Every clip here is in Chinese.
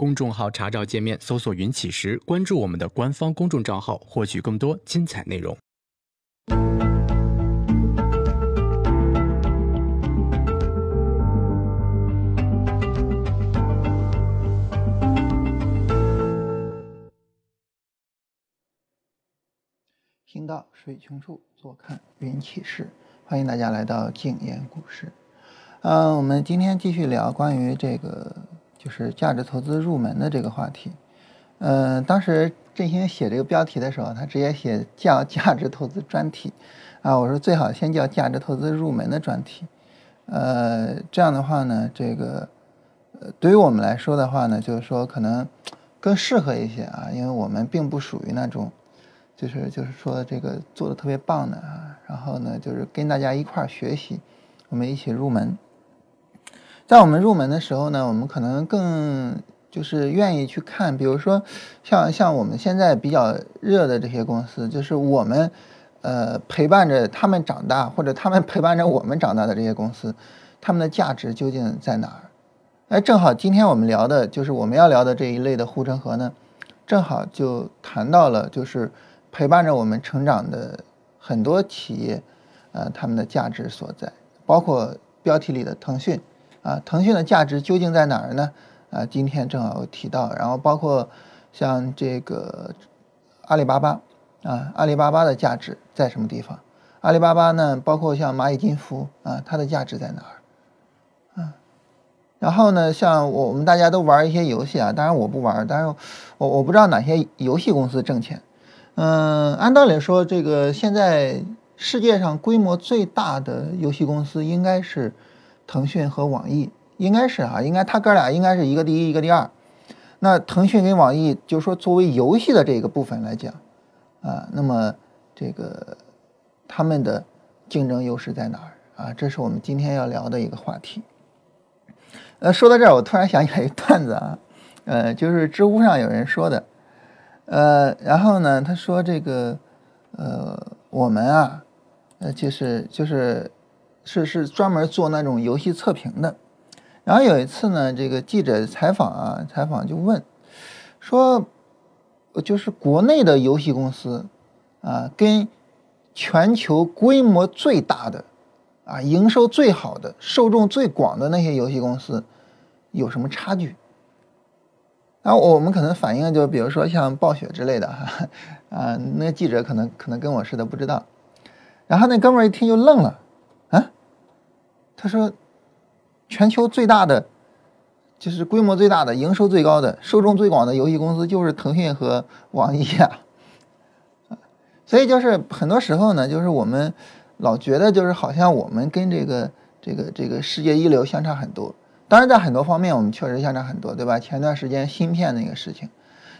公众号查找界面搜索“云起时”，关注我们的官方公众账号，获取更多精彩内容。行到水穷处，坐看云起时。欢迎大家来到静言股市。嗯，我们今天继续聊关于这个就是价值投资入门的这个话题。嗯，当时振兴写这个标题的时候，他直接写叫价值投资专题啊。我说最好先叫价值投资入门的专题。呃，这样的话呢，这个呃对于我们来说的话呢，就是说可能更适合一些啊，因为我们并不属于那种。就是就是说这个做的特别棒的啊，然后呢，就是跟大家一块儿学习，我们一起入门。在我们入门的时候呢，我们可能更就是愿意去看，比如说像像我们现在比较热的这些公司，就是我们呃陪伴着他们长大，或者他们陪伴着我们长大的这些公司，他们的价值究竟在哪儿？哎，正好今天我们聊的就是我们要聊的这一类的护城河呢，正好就谈到了就是。陪伴着我们成长的很多企业，呃，他们的价值所在，包括标题里的腾讯，啊，腾讯的价值究竟在哪儿呢？啊，今天正好提到，然后包括像这个阿里巴巴，啊，阿里巴巴的价值在什么地方？阿里巴巴呢，包括像蚂蚁金服，啊，它的价值在哪儿？啊，然后呢，像我们大家都玩一些游戏啊，当然我不玩，但是我我不知道哪些游戏公司挣钱。嗯，按道理说，这个现在世界上规模最大的游戏公司应该是腾讯和网易，应该是啊，应该他哥俩应该是一个第一，一个第二。那腾讯跟网易，就是说作为游戏的这个部分来讲，啊，那么这个他们的竞争优势在哪儿啊？这是我们今天要聊的一个话题。呃，说到这儿，我突然想起来一段子啊，呃，就是知乎上有人说的。呃，然后呢，他说这个，呃，我们啊，呃，就是就是是是专门做那种游戏测评的。然后有一次呢，这个记者采访啊，采访就问，说，就是国内的游戏公司啊，跟全球规模最大的啊，营收最好的、受众最广的那些游戏公司有什么差距？然后我们可能反应就比如说像暴雪之类的哈，啊，那记者可能可能跟我似的不知道，然后那哥们儿一听就愣了，他说，全球最大的，就是规模最大的、营收最高的、受众最广的游戏公司就是腾讯和网易啊，所以就是很多时候呢，就是我们老觉得就是好像我们跟这个这个这个世界一流相差很多。当然，在很多方面我们确实相差很多，对吧？前段时间芯片那个事情，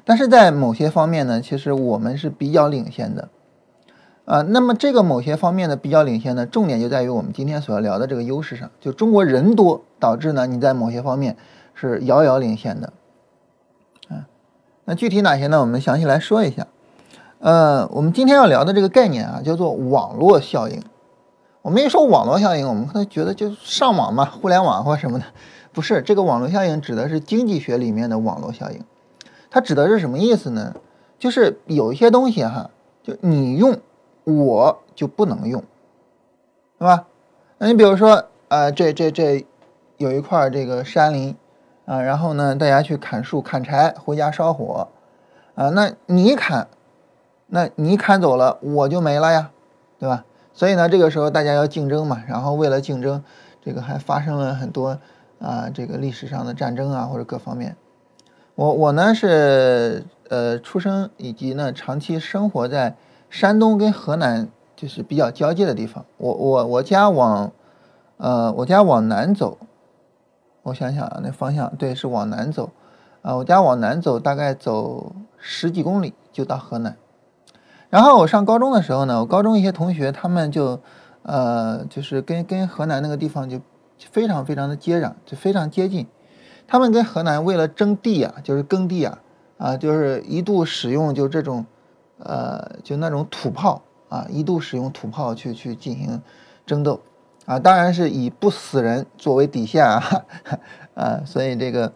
但是在某些方面呢，其实我们是比较领先的，啊，那么这个某些方面的比较领先呢，重点就在于我们今天所要聊的这个优势上，就中国人多导致呢你在某些方面是遥遥领先的，啊，那具体哪些呢？我们详细来说一下，呃，我们今天要聊的这个概念啊，叫做网络效应。我们一说网络效应，我们可能觉得就上网嘛，互联网或什么的。不是这个网络效应指的是经济学里面的网络效应，它指的是什么意思呢？就是有一些东西哈，就你用我就不能用，对吧？那你比如说，呃，这这这有一块这个山林啊，然后呢，大家去砍树砍柴回家烧火啊，那你砍，那你砍走了我就没了呀，对吧？所以呢，这个时候大家要竞争嘛，然后为了竞争，这个还发生了很多。啊，这个历史上的战争啊，或者各方面，我我呢是呃出生以及呢长期生活在山东跟河南就是比较交界的地方。我我我家往呃我家往南走，我想想啊，那方向对是往南走啊，我家往南走大概走十几公里就到河南。然后我上高中的时候呢，我高中一些同学他们就呃就是跟跟河南那个地方就。非常非常的接壤，就非常接近。他们跟河南为了争地啊，就是耕地啊，啊，就是一度使用就这种，呃，就那种土炮啊，一度使用土炮去去进行争斗啊，当然是以不死人作为底线啊，啊，所以这个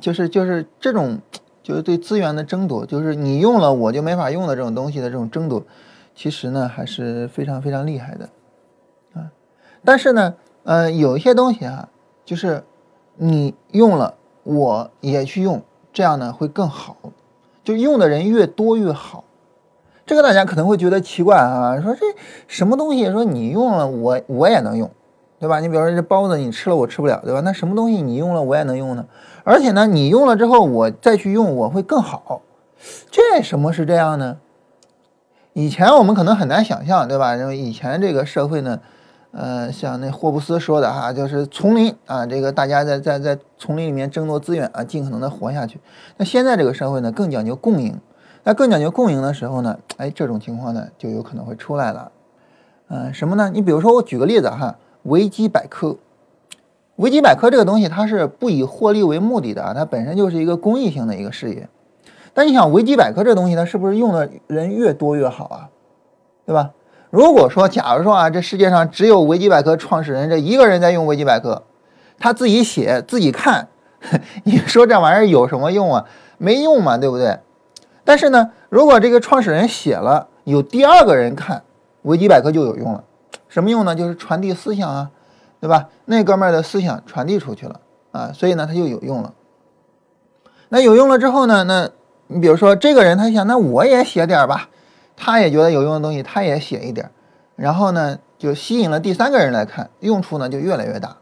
就是就是这种就是对资源的争夺，就是你用了我就没法用的这种东西的这种争夺，其实呢还是非常非常厉害的啊。但是呢，呃，有一些东西啊，就是你用了我也去用，这样呢会更好，就用的人越多越好。这个大家可能会觉得奇怪啊，说这什么东西？说你用了我我也能用，对吧？你比如说这包子你吃了我吃不了，对吧？那什么东西你用了我也能用呢？而且呢，你用了之后我再去用我会更好，这什么是这样呢？以前我们可能很难想象，对吧？因为以前这个社会呢，呃，像那霍布斯说的哈，就是丛林啊，这个大家在在在丛林里面争夺资源啊，尽可能的活下去。那现在这个社会呢，更讲究共赢。那更讲究共赢的时候呢，哎，这种情况呢就有可能会出来了。嗯，什么呢？你比如说，我举个例子哈，维基百科。维基百科这个东西，它是不以获利为目的的啊，它本身就是一个公益性的一个事业。但你想，维基百科这东西，它是不是用的人越多越好啊？对吧？如果说，假如说啊，这世界上只有维基百科创始人这一个人在用维基百科，他自己写自己看，你说这玩意儿有什么用啊？没用嘛，对不对？但是呢，如果这个创始人写了，有第二个人看，维基百科就有用了。什么用呢？就是传递思想啊，对吧？那哥们儿的思想传递出去了啊，所以呢，他就有用了。那有用了之后呢，那你比如说这个人他想，那我也写点儿吧，他也觉得有用的东西，他也写一点，然后呢，就吸引了第三个人来看，用处呢就越来越大。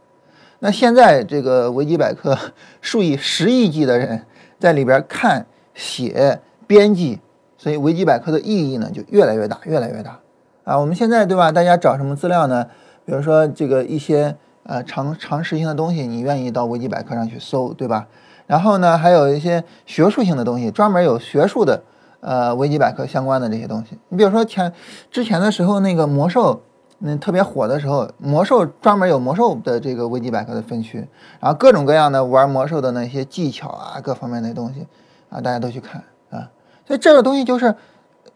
那现在这个维基百科数以十亿计的人在里边看写。编辑，所以维基百科的意义呢就越来越大，越来越大啊！我们现在对吧？大家找什么资料呢？比如说这个一些呃常常识性的东西，你愿意到维基百科上去搜，对吧？然后呢，还有一些学术性的东西，专门有学术的呃维基百科相关的这些东西。你比如说前之前的时候，那个魔兽那特别火的时候，魔兽专门有魔兽的这个维基百科的分区，然后各种各样的玩魔兽的那些技巧啊，各方面的东西啊，大家都去看。啊。所以这个东西就是，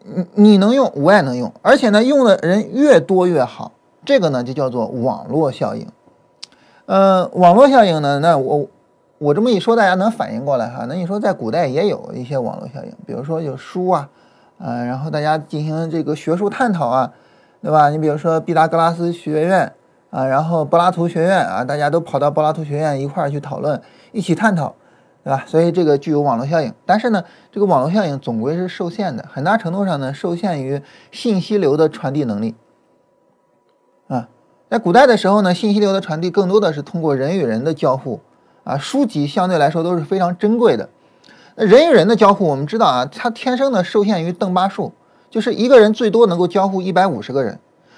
你你能用，我也能用，而且呢，用的人越多越好。这个呢就叫做网络效应。呃，网络效应呢，那我我这么一说，大家能反应过来哈。那你说在古代也有一些网络效应，比如说有书啊，呃，然后大家进行这个学术探讨啊，对吧？你比如说毕达哥拉斯学院啊，然后柏拉图学院啊，大家都跑到柏拉图学院一块儿去讨论，一起探讨。对吧？所以这个具有网络效应，但是呢，这个网络效应总归是受限的，很大程度上呢，受限于信息流的传递能力。啊，在古代的时候呢，信息流的传递更多的是通过人与人的交互，啊，书籍相对来说都是非常珍贵的。那人与人的交互，我们知道啊，它天生的受限于邓巴数，就是一个人最多能够交互一百五十个人。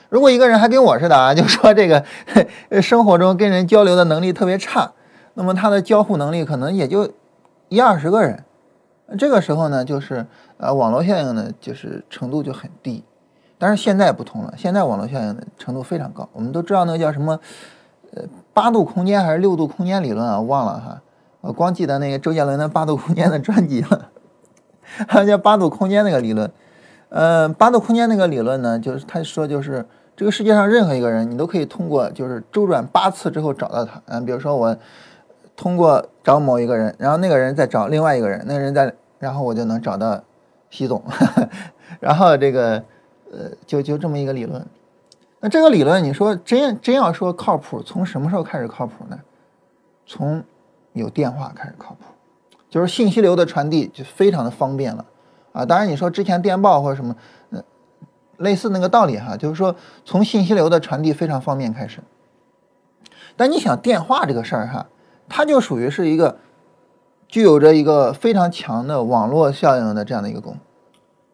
如果一个人还跟我似的啊，就说这个生活中跟人交流的能力特别差。那么他的交互能力可能也就一二十个人，这个时候呢，就是呃网络效应呢，就是程度就很低。但是现在不同了，现在网络效应的程度非常高。我们都知道那个叫什么，呃八度空间还是六度空间理论啊？忘了哈，我光记得那个周杰伦的八度空间的专辑了。还有叫八度空间那个理论，呃八度空间那个理论呢，就是他说就是这个世界上任何一个人，你都可以通过就是周转八次之后找到他。嗯，比如说我。通过找某一个人，然后那个人再找另外一个人，那个人再，然后我就能找到习总，然后这个呃，就就这么一个理论。这个理论，你说真真要说靠谱，从什么时候开始靠谱呢？从有电话开始靠谱，就是信息流的传递就非常的方便了啊。当然你说之前电报或者什么，呃，类似那个道理哈，就是说从信息流的传递非常方便开始。但你想电话这个事儿哈。它就属于是一个具有着一个非常强的网络效应的这样的一个功，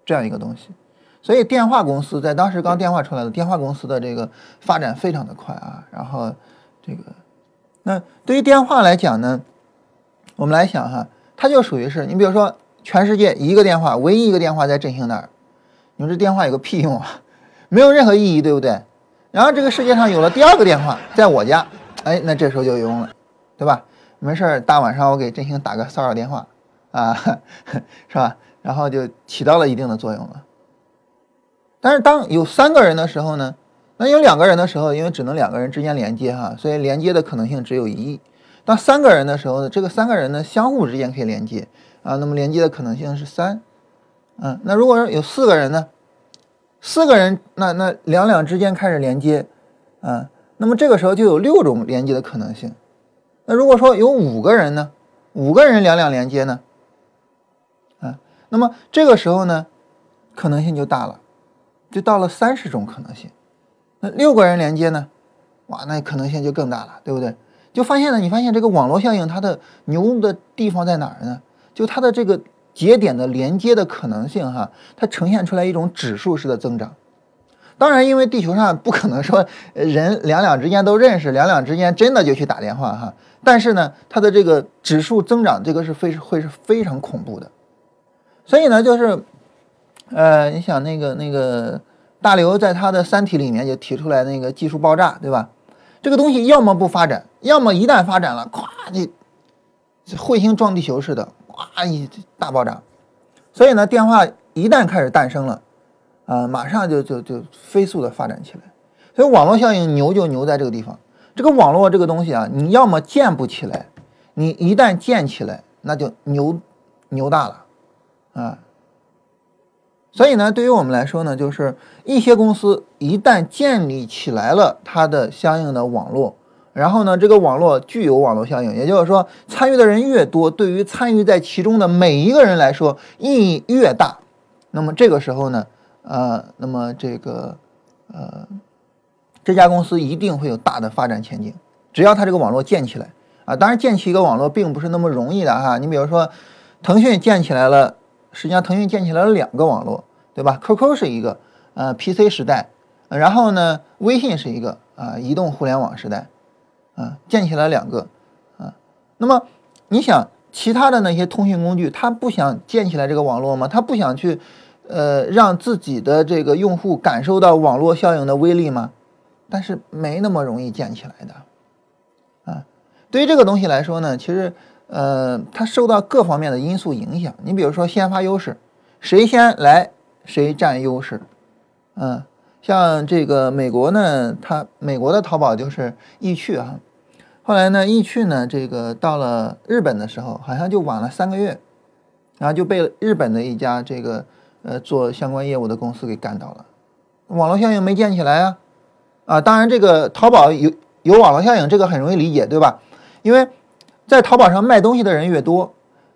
这样一个东西，所以电话公司在当时刚电话出来的电话公司的这个发展非常的快啊。然后这个，那对于电话来讲呢，我们来想哈，它就属于是你比如说全世界一个电话，唯一一个电话在振兴那儿，你说这电话有个屁用啊，没有任何意义，对不对？然后这个世界上有了第二个电话，在我家，哎，那这时候就有用了。对吧？没事儿，大晚上我给振兴打个骚扰电话，啊，是吧？然后就起到了一定的作用了。但是当有三个人的时候呢？那有两个人的时候，因为只能两个人之间连接哈，所以连接的可能性只有一。当三个人的时候呢，这个三个人呢相互之间可以连接啊，那么连接的可能性是三。嗯，那如果说有四个人呢，四个人那那两两之间开始连接，啊，那么这个时候就有六种连接的可能性。那如果说有五个人呢，五个人两两连接呢，啊，那么这个时候呢，可能性就大了，就到了三十种可能性。那六个人连接呢，哇，那可能性就更大了，对不对？就发现呢，你发现这个网络效应它的牛的地方在哪儿呢？就它的这个节点的连接的可能性哈，它呈现出来一种指数式的增长。当然，因为地球上不可能说人两两之间都认识，两两之间真的就去打电话哈。但是呢，它的这个指数增长，这个是非会是非常恐怖的。所以呢，就是，呃，你想那个那个大刘在他的《三体》里面就提出来那个技术爆炸，对吧？这个东西要么不发展，要么一旦发展了，咵就彗星撞地球似的，咵一大爆炸。所以呢，电话一旦开始诞生了，啊，马上就就就飞速的发展起来。所以网络效应牛就牛在这个地方。这个网络这个东西啊，你要么建不起来，你一旦建起来，那就牛牛大了，啊。所以呢，对于我们来说呢，就是一些公司一旦建立起来了它的相应的网络，然后呢，这个网络具有网络效应，也就是说，参与的人越多，对于参与在其中的每一个人来说意义越大，那么这个时候呢，呃，那么这个呃。这家公司一定会有大的发展前景，只要它这个网络建起来啊！当然，建起一个网络并不是那么容易的哈。你比如说，腾讯建起来了，实际上腾讯建起来了两个网络，对吧？QQ 是一个，呃，PC 时代，然后呢，微信是一个啊，移动互联网时代，啊，建起来两个，啊，那么你想，其他的那些通讯工具，它不想建起来这个网络吗？它不想去，呃，让自己的这个用户感受到网络效应的威力吗？但是没那么容易建起来的，啊，对于这个东西来说呢，其实，呃，它受到各方面的因素影响。你比如说先发优势，谁先来谁占优势，嗯，像这个美国呢，它美国的淘宝就是易趣啊，后来呢，易趣呢，这个到了日本的时候，好像就晚了三个月，然后就被日本的一家这个呃做相关业务的公司给干倒了，网络效应没建起来啊。啊，当然，这个淘宝有有网络效应，这个很容易理解，对吧？因为在淘宝上卖东西的人越多，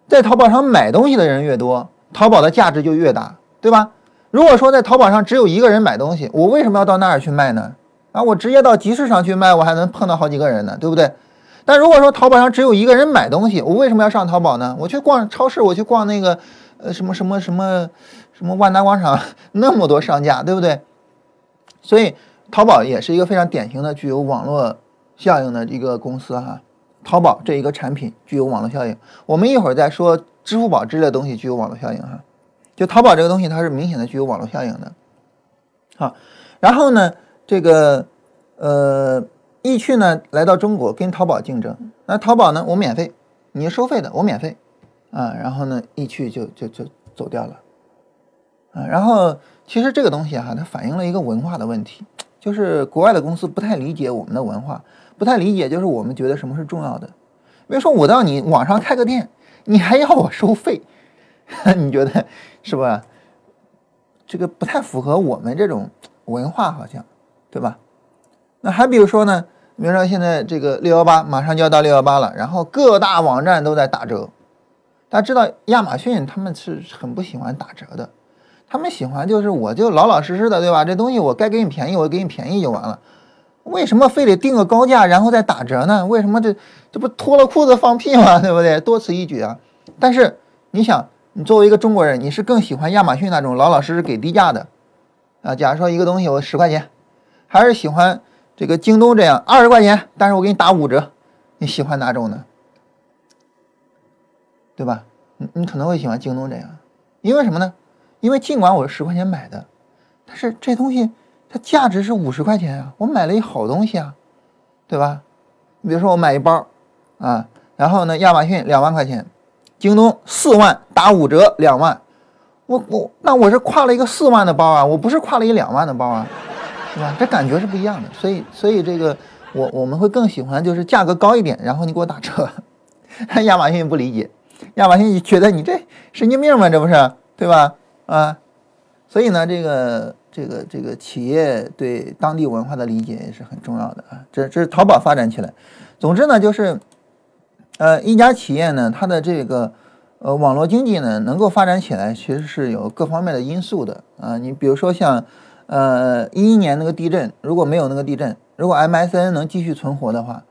在淘宝上买东西的人越多，淘宝的价值就越大，对吧？如果说在淘宝上只有一个人买东西，我为什么要到那儿去卖呢？啊，我直接到集市上去卖，我还能碰到好几个人呢，对不对？但如果说淘宝上只有一个人买东西，我为什么要上淘宝呢？我去逛超市，我去逛那个呃什么什么什么什么万达广场，那么多商家，对不对？所以。淘宝也是一个非常典型的具有网络效应的一个公司哈。淘宝这一个产品具有网络效应，我们一会儿再说支付宝之类的东西具有网络效应哈。就淘宝这个东西，它是明显的具有网络效应的。好，然后呢，这个呃，易趣呢来到中国跟淘宝竞争，那淘宝呢我免费，你收费的我免费啊，然后呢易趣就就就走掉了啊。然后其实这个东西哈，它反映了一个文化的问题。就是国外的公司不太理解我们的文化，不太理解，就是我们觉得什么是重要的。比如说，我到你网上开个店，你还要我收费，你觉得是吧？这个不太符合我们这种文化，好像，对吧？那还比如说呢？比如说现在这个六幺八马上就要到六幺八了，然后各大网站都在打折。大家知道亚马逊他们是很不喜欢打折的。他们喜欢就是我就老老实实的，对吧？这东西我该给你便宜，我给你便宜就完了。为什么非得定个高价然后再打折呢？为什么这这不脱了裤子放屁吗？对不对？多此一举啊！但是你想，你作为一个中国人，你是更喜欢亚马逊那种老老实实给低价的啊？假如说一个东西我十块钱，还是喜欢这个京东这样二十块钱，但是我给你打五折，你喜欢哪种呢？对吧？你你可能会喜欢京东这样，因为什么呢？因为尽管我是十块钱买的，但是这东西它价值是五十块钱啊！我买了一好东西啊，对吧？你比如说我买一包啊，然后呢，亚马逊两万块钱，京东四万打五折两万，我我那我是挎了一个四万的包啊，我不是挎了一两万的包啊，对吧？这感觉是不一样的。所以所以这个我我们会更喜欢就是价格高一点，然后你给我打折。亚马逊不理解，亚马逊觉得你这神经病吗？这不是对吧？啊，所以呢，这个这个这个企业对当地文化的理解也是很重要的啊。这这是淘宝发展起来。总之呢，就是呃一家企业呢，它的这个呃网络经济呢能够发展起来，其实是有各方面的因素的啊。你比如说像呃一一年那个地震，如果没有那个地震，如果 MSN 能继续存活的话，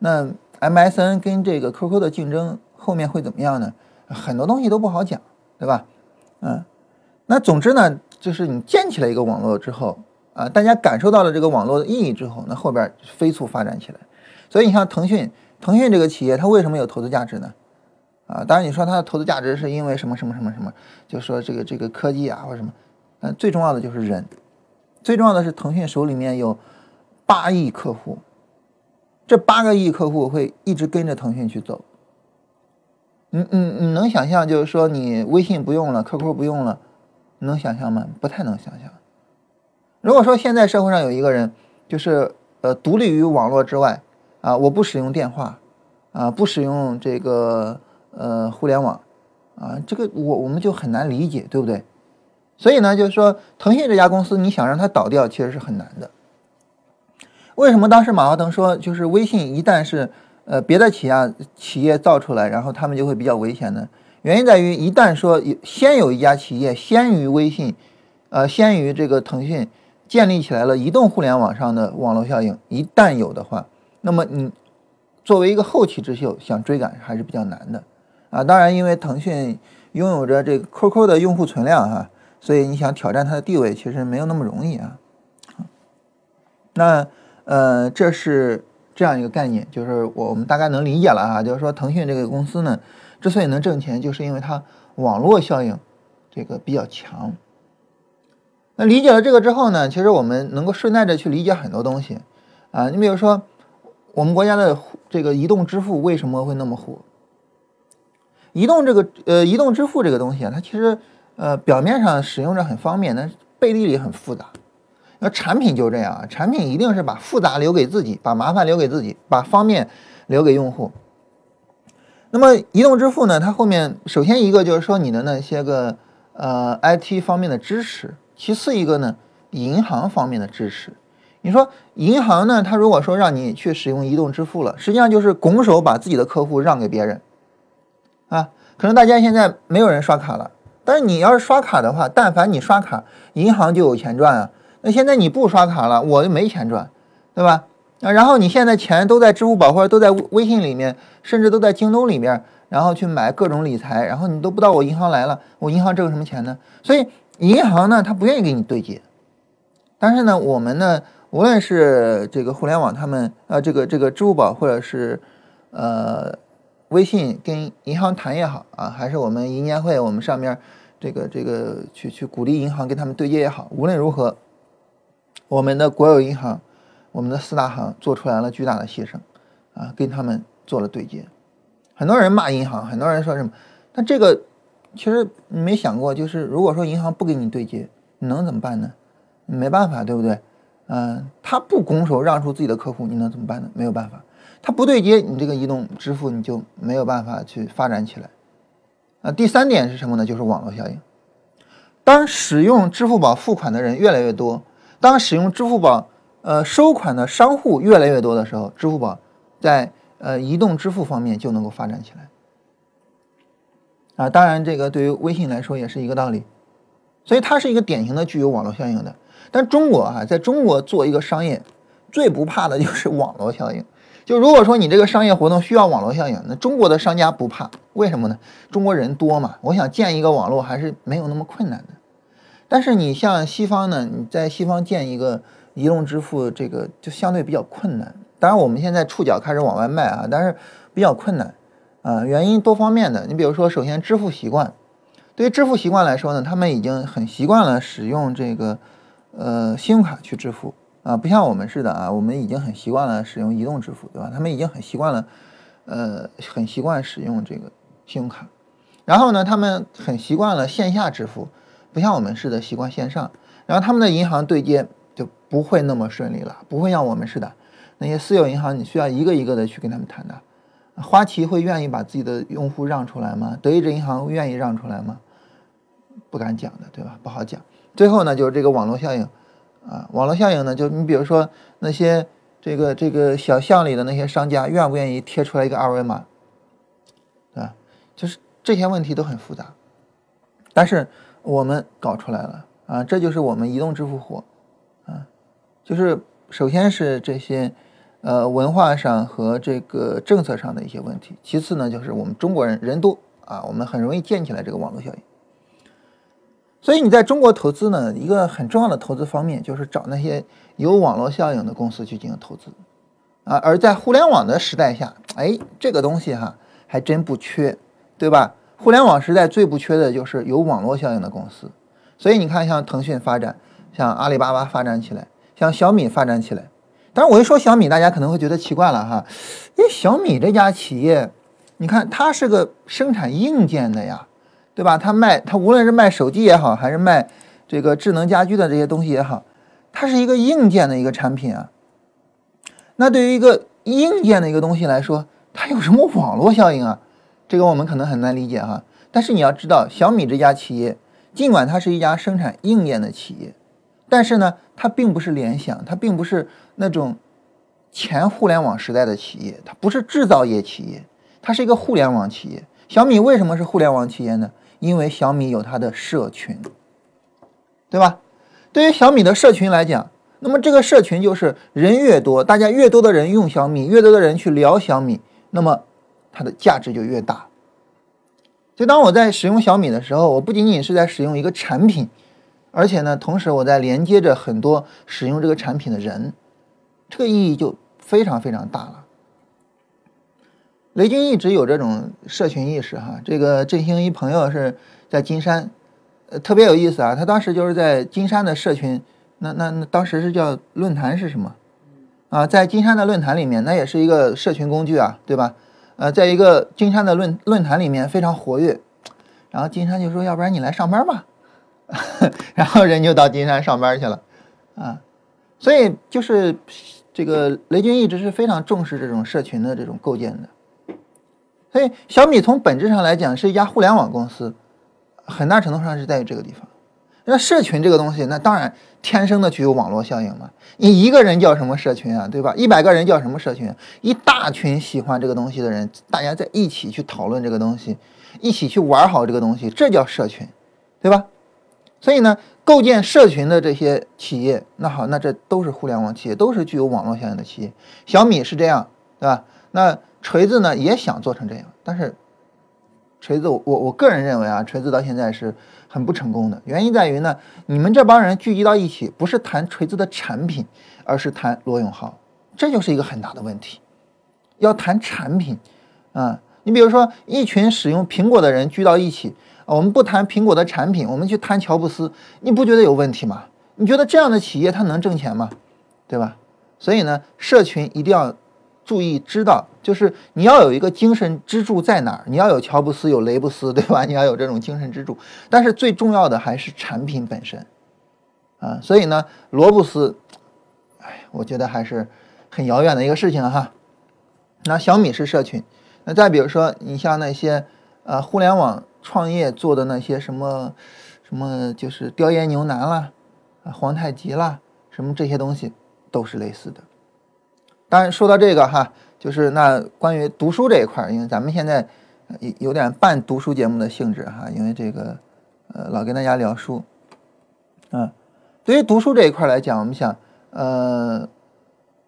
那 MSN 跟这个 QQ 的竞争后面会怎么样呢？很多东西都不好讲，对吧？嗯，那总之呢，就是你建起来一个网络之后啊，大家感受到了这个网络的意义之后，那后边飞速发展起来。所以你像腾讯，腾讯这个企业它为什么有投资价值呢？啊，当然你说它的投资价值是因为什么什么什么什么，就说这个这个科技啊或者什么，嗯，最重要的就是人，最重要的是腾讯手里面有八亿客户。这八个亿客户会一直跟着腾讯去走。你你你能想象，就是说你微信不用了，QQ 不用了，能想象吗？不太能想象。如果说现在社会上有一个人，就是呃独立于网络之外啊，我不使用电话啊，不使用这个呃互联网啊，这个我我们就很难理解，对不对？所以呢，就是说腾讯这家公司，你想让它倒掉，其实是很难的。为什么当时马化腾说，就是微信一旦是呃别的企业企业造出来，然后他们就会比较危险呢？原因在于，一旦说有先有一家企业先于微信，呃，先于这个腾讯建立起来了移动互联网上的网络效应，一旦有的话，那么你作为一个后起之秀想追赶还是比较难的啊。当然，因为腾讯拥有着这个 QQ 的用户存量哈，所以你想挑战它的地位其实没有那么容易啊。那。呃，这是这样一个概念，就是我们大概能理解了啊。就是说，腾讯这个公司呢，之所以能挣钱，就是因为它网络效应这个比较强。那理解了这个之后呢，其实我们能够顺带着去理解很多东西啊。你比如说，我们国家的这个移动支付为什么会那么火？移动这个呃，移动支付这个东西啊，它其实呃表面上使用着很方便，但是背地里很复杂。那产品就这样啊，产品一定是把复杂留给自己，把麻烦留给自己，把方便留给用户。那么移动支付呢？它后面首先一个就是说你的那些个呃 IT 方面的支持，其次一个呢银行方面的支持。你说银行呢，它如果说让你去使用移动支付了，实际上就是拱手把自己的客户让给别人啊。可能大家现在没有人刷卡了，但是你要是刷卡的话，但凡你刷卡，银行就有钱赚啊。那现在你不刷卡了，我就没钱赚，对吧？啊，然后你现在钱都在支付宝或者都在微信里面，甚至都在京东里面，然后去买各种理财，然后你都不知道我银行来了，我银行挣什么钱呢？所以银行呢，他不愿意给你对接。但是呢，我们呢，无论是这个互联网，他们呃，这个这个支付宝或者是呃微信跟银行谈也好啊，还是我们银监会我们上面这个这个去去鼓励银行跟他们对接也好，无论如何。我们的国有银行，我们的四大行做出来了巨大的牺牲，啊，跟他们做了对接。很多人骂银行，很多人说什么，但这个其实你没想过，就是如果说银行不给你对接，你能怎么办呢？没办法，对不对？嗯，他不拱手让出自己的客户，你能怎么办呢？没有办法，他不对接，你这个移动支付你就没有办法去发展起来。啊，第三点是什么呢？就是网络效应。当使用支付宝付款的人越来越多。当使用支付宝呃收款的商户越来越多的时候，支付宝在呃移动支付方面就能够发展起来啊。当然，这个对于微信来说也是一个道理，所以它是一个典型的具有网络效应的。但中国啊，在中国做一个商业最不怕的就是网络效应。就如果说你这个商业活动需要网络效应，那中国的商家不怕，为什么呢？中国人多嘛，我想建一个网络还是没有那么困难的。但是你像西方呢？你在西方建一个移动支付，这个就相对比较困难。当然，我们现在触角开始往外卖啊，但是比较困难啊。原因多方面的。你比如说，首先支付习惯，对于支付习惯来说呢，他们已经很习惯了使用这个呃信用卡去支付啊，不像我们似的啊，我们已经很习惯了使用移动支付，对吧？他们已经很习惯了，呃，很习惯使用这个信用卡。然后呢，他们很习惯了线下支付。不像我们似的习惯线上，然后他们的银行对接就不会那么顺利了，不会像我们似的，那些私有银行你需要一个一个的去跟他们谈的。花旗会愿意把自己的用户让出来吗？德意志银行愿意让出来吗？不敢讲的，对吧？不好讲。最后呢，就是这个网络效应，啊，网络效应呢，就你比如说那些这个这个小巷里的那些商家，愿不愿意贴出来一个二维码，对吧？就是这些问题都很复杂，但是我们搞出来了啊，这就是我们移动支付火，就是首先是这些。呃，文化上和这个政策上的一些问题。其次呢，就是我们中国人人多啊，我们很容易建起来这个网络效应。所以你在中国投资呢，一个很重要的投资方面就是找那些有网络效应的公司去进行投资啊。而在互联网的时代下，哎，这个东西哈还真不缺，对吧？互联网时代最不缺的就是有网络效应的公司。所以你看，像腾讯发展，像阿里巴巴发展起来，像小米发展起来。当然我一说小米，大家可能会觉得奇怪了哈，因为小米这家企业，你看它是个生产硬件的呀，对吧？它卖它无论是卖手机也好，还是卖这个智能家居的这些东西也好，它是一个硬件的一个产品啊。那对于一个硬件的一个东西来说，它有什么网络效应啊？这个我们可能很难理解哈。但是你要知道，小米这家企业，尽管它是一家生产硬件的企业。但是呢，它并不是联想，它并不是那种前互联网时代的企业，它不是制造业企业，它是一个互联网企业。小米为什么是互联网企业呢？因为小米有它的社群，对吧？对于小米的社群来讲，那么这个社群就是人越多，大家越多的人用小米，越多的人去聊小米，那么它的价值就越大。就当我在使用小米的时候，我不仅仅是在使用一个产品。而且呢，同时我在连接着很多使用这个产品的人，这个意义就非常非常大了。雷军一直有这种社群意识哈，这个振兴一朋友是在金山，呃，特别有意思啊。他当时就是在金山的社群，那那那当时是叫论坛是什么？啊，在金山的论坛里面，那也是一个社群工具啊，对吧？呃，在一个金山的论论坛里面非常活跃，然后金山就说：“要不然你来上班吧。” 然后人就到金山上班去了，啊，所以就是这个雷军一直是非常重视这种社群的这种构建的，所以小米从本质上来讲是一家互联网公司，很大程度上是在于这个地方。那社群这个东西，那当然天生的具有网络效应嘛。你一个人叫什么社群啊，对吧？一百个人叫什么社群？一大群喜欢这个东西的人，大家在一起去讨论这个东西，一起去玩好这个东西，这叫社群，对吧？所以呢，构建社群的这些企业，那好，那这都是互联网企业，都是具有网络效应的企业。小米是这样，对吧？那锤子呢也想做成这样，但是锤子，我我个人认为啊，锤子到现在是很不成功的。原因在于呢，你们这帮人聚集到一起，不是谈锤子的产品，而是谈罗永浩，这就是一个很大的问题。要谈产品，啊，你比如说一群使用苹果的人聚到一起。我们不谈苹果的产品，我们去谈乔布斯，你不觉得有问题吗？你觉得这样的企业它能挣钱吗？对吧？所以呢，社群一定要注意知道，就是你要有一个精神支柱在哪儿，你要有乔布斯，有雷布斯，对吧？你要有这种精神支柱，但是最重要的还是产品本身啊。所以呢，罗布斯，哎，我觉得还是很遥远的一个事情哈。那小米是社群，那再比如说你像那些呃互联网。创业做的那些什么，什么就是雕爷牛腩啦，啊皇太极啦，什么这些东西都是类似的。当然说到这个哈，就是那关于读书这一块，因为咱们现在有有点半读书节目的性质哈，因为这个呃老跟大家聊书，嗯，对于读书这一块来讲，我们想呃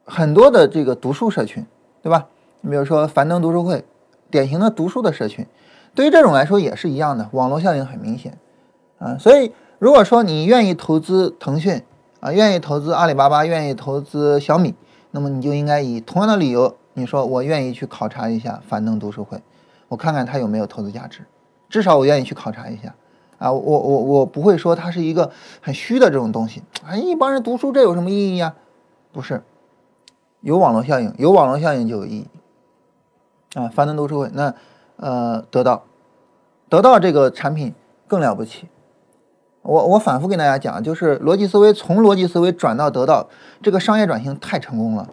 很多的这个读书社群，对吧？你比如说樊登读书会，典型的读书的社群。对于这种来说也是一样的，网络效应很明显，啊，所以如果说你愿意投资腾讯啊，愿意投资阿里巴巴，愿意投资小米，那么你就应该以同样的理由，你说我愿意去考察一下樊登读书会，我看看它有没有投资价值，至少我愿意去考察一下，啊，我我我不会说它是一个很虚的这种东西，啊，一帮人读书这有什么意义呀？不是，有网络效应，有网络效应就有意义，啊，樊登读书会那。呃，得到，得到这个产品更了不起。我我反复跟大家讲，就是逻辑思维从逻辑思维转到得到，这个商业转型太成功了。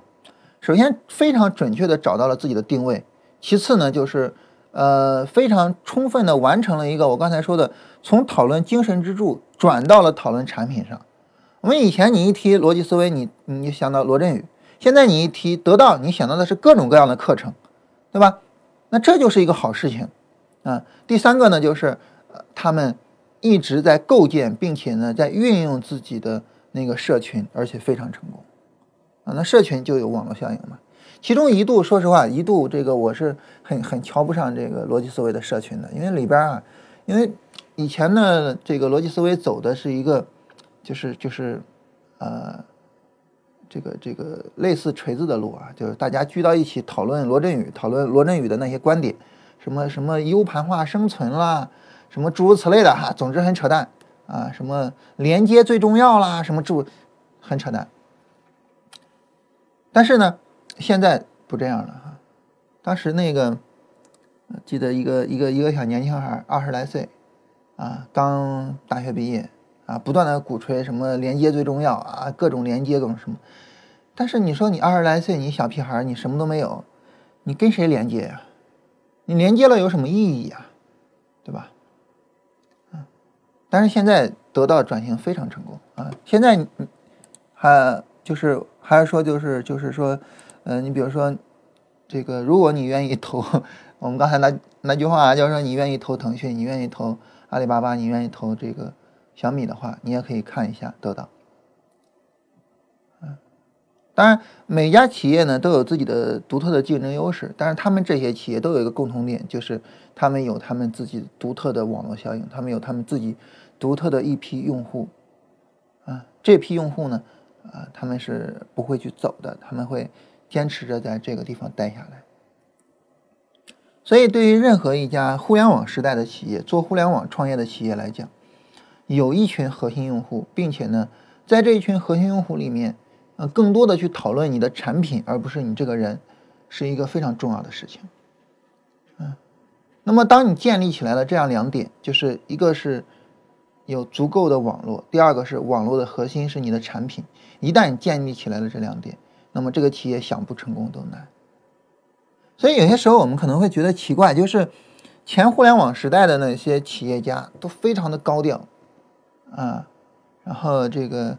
首先非常准确的找到了自己的定位，其次呢就是呃非常充分的完成了一个我刚才说的从讨论精神支柱转到了讨论产品上。我们以前你一提逻辑思维，你你就想到罗振宇，现在你一提得到，你想到的是各种各样的课程，对吧？那这就是一个好事情啊。第三个呢就是呃他们一直在构建，并且呢在运用自己的那个社群，而且非常成功。啊，那社群就有网络效应嘛。其中一度，说实话，一度这个我是很很瞧不上这个逻辑思维的社群的，因为里边啊，因为以前呢，这个逻辑思维走的是一个，就是就是呃，这个这个类似锤子的路啊，就是大家聚到一起讨论罗振宇，讨论罗振宇的那些观点，什么什么 U 盘化生存啦，什么诸如此类的哈，总之很扯淡啊，什么连接最重要啦，什么诸很扯淡。但是呢，现在不这样了哈。当时那个，记得一个一个一个小年轻孩，二十来岁，啊，刚大学毕业，啊，不断的鼓吹什么连接最重要啊，各种连接各种什么。但是你说你二十来岁，你小屁孩，你什么都没有，你跟谁连接呀？你连接了有什么意义呀？对吧？嗯。但是现在得到转型非常成功啊！现在还就是。还是说，就是就是说，嗯，你比如说，这个，如果你愿意投，我们刚才那那句话就是说，你愿意投腾讯，你愿意投阿里巴巴，你愿意投这个小米的话，你也可以看一下得到。嗯，当然，每家企业呢都有自己的独特的竞争优势，但是他们这些企业都有一个共同点，就是他们有他们自己独特的网络效应，他们有他们自己独特的一批用户。啊，这批用户呢？啊，他们是不会去走的，他们会坚持着在这个地方待下来。所以，对于任何一家互联网时代的企业，做互联网创业的企业来讲，有一群核心用户，并且呢，在这一群核心用户里面，呃，更多的去讨论你的产品，而不是你这个人，是一个非常重要的事情。嗯，那么当你建立起来了这样两点，就是一个是。有足够的网络，第二个是网络的核心是你的产品。一旦建立起来了这两点，那么这个企业想不成功都难。所以有些时候我们可能会觉得奇怪，就是前互联网时代的那些企业家都非常的高调啊，然后这个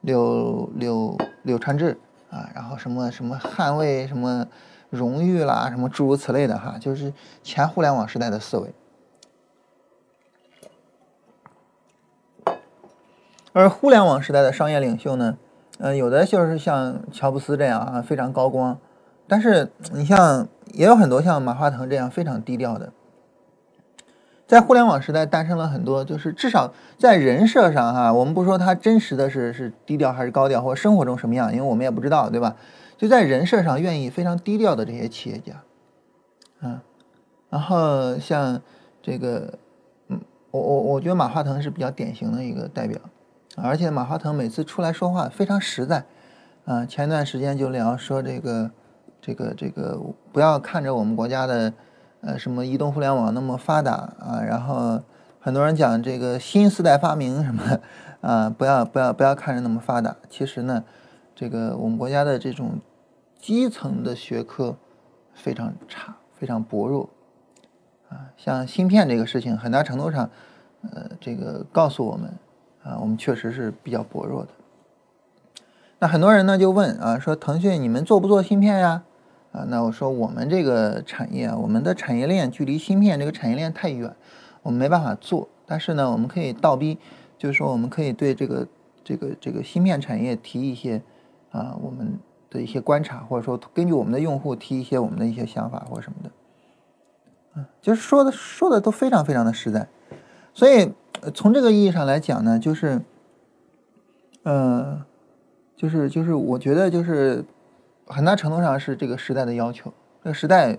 柳柳柳传志啊，然后什么什么捍卫什么荣誉啦，什么诸如此类的哈，就是前互联网时代的思维。而互联网时代的商业领袖呢，呃，有的就是像乔布斯这样啊，非常高光；但是你像也有很多像马化腾这样非常低调的。在互联网时代诞生了很多，就是至少在人设上哈，我们不说他真实的是是低调还是高调，或者生活中什么样，因为我们也不知道，对吧？就在人设上愿意非常低调的这些企业家，嗯，然后像这个，嗯，我我我觉得马化腾是比较典型的一个代表。而且马化腾每次出来说话非常实在，啊，前段时间就聊说这个，这个这个不要看着我们国家的，呃，什么移动互联网那么发达啊，然后很多人讲这个新四代发明什么，啊，不要不要不要看着那么发达。其实呢，这个我们国家的这种基层的学科非常差，非常薄弱，啊，像芯片这个事情，很大程度上，呃，这个告诉我们。啊，我们确实是比较薄弱的。那很多人呢就问啊，说腾讯你们做不做芯片呀？啊，那我说我们这个产业，我们的产业链距离芯片这个产业链太远，我们没办法做。但是呢，我们可以倒逼，就是说我们可以对这个这个这个芯片产业提一些啊我们的一些观察，或者说根据我们的用户提一些我们的一些想法或什么的。嗯，就是说的说的都非常非常的实在，所以。从这个意义上来讲呢，就是，呃，就是就是我觉得就是很大程度上是这个时代的要求。这个时代，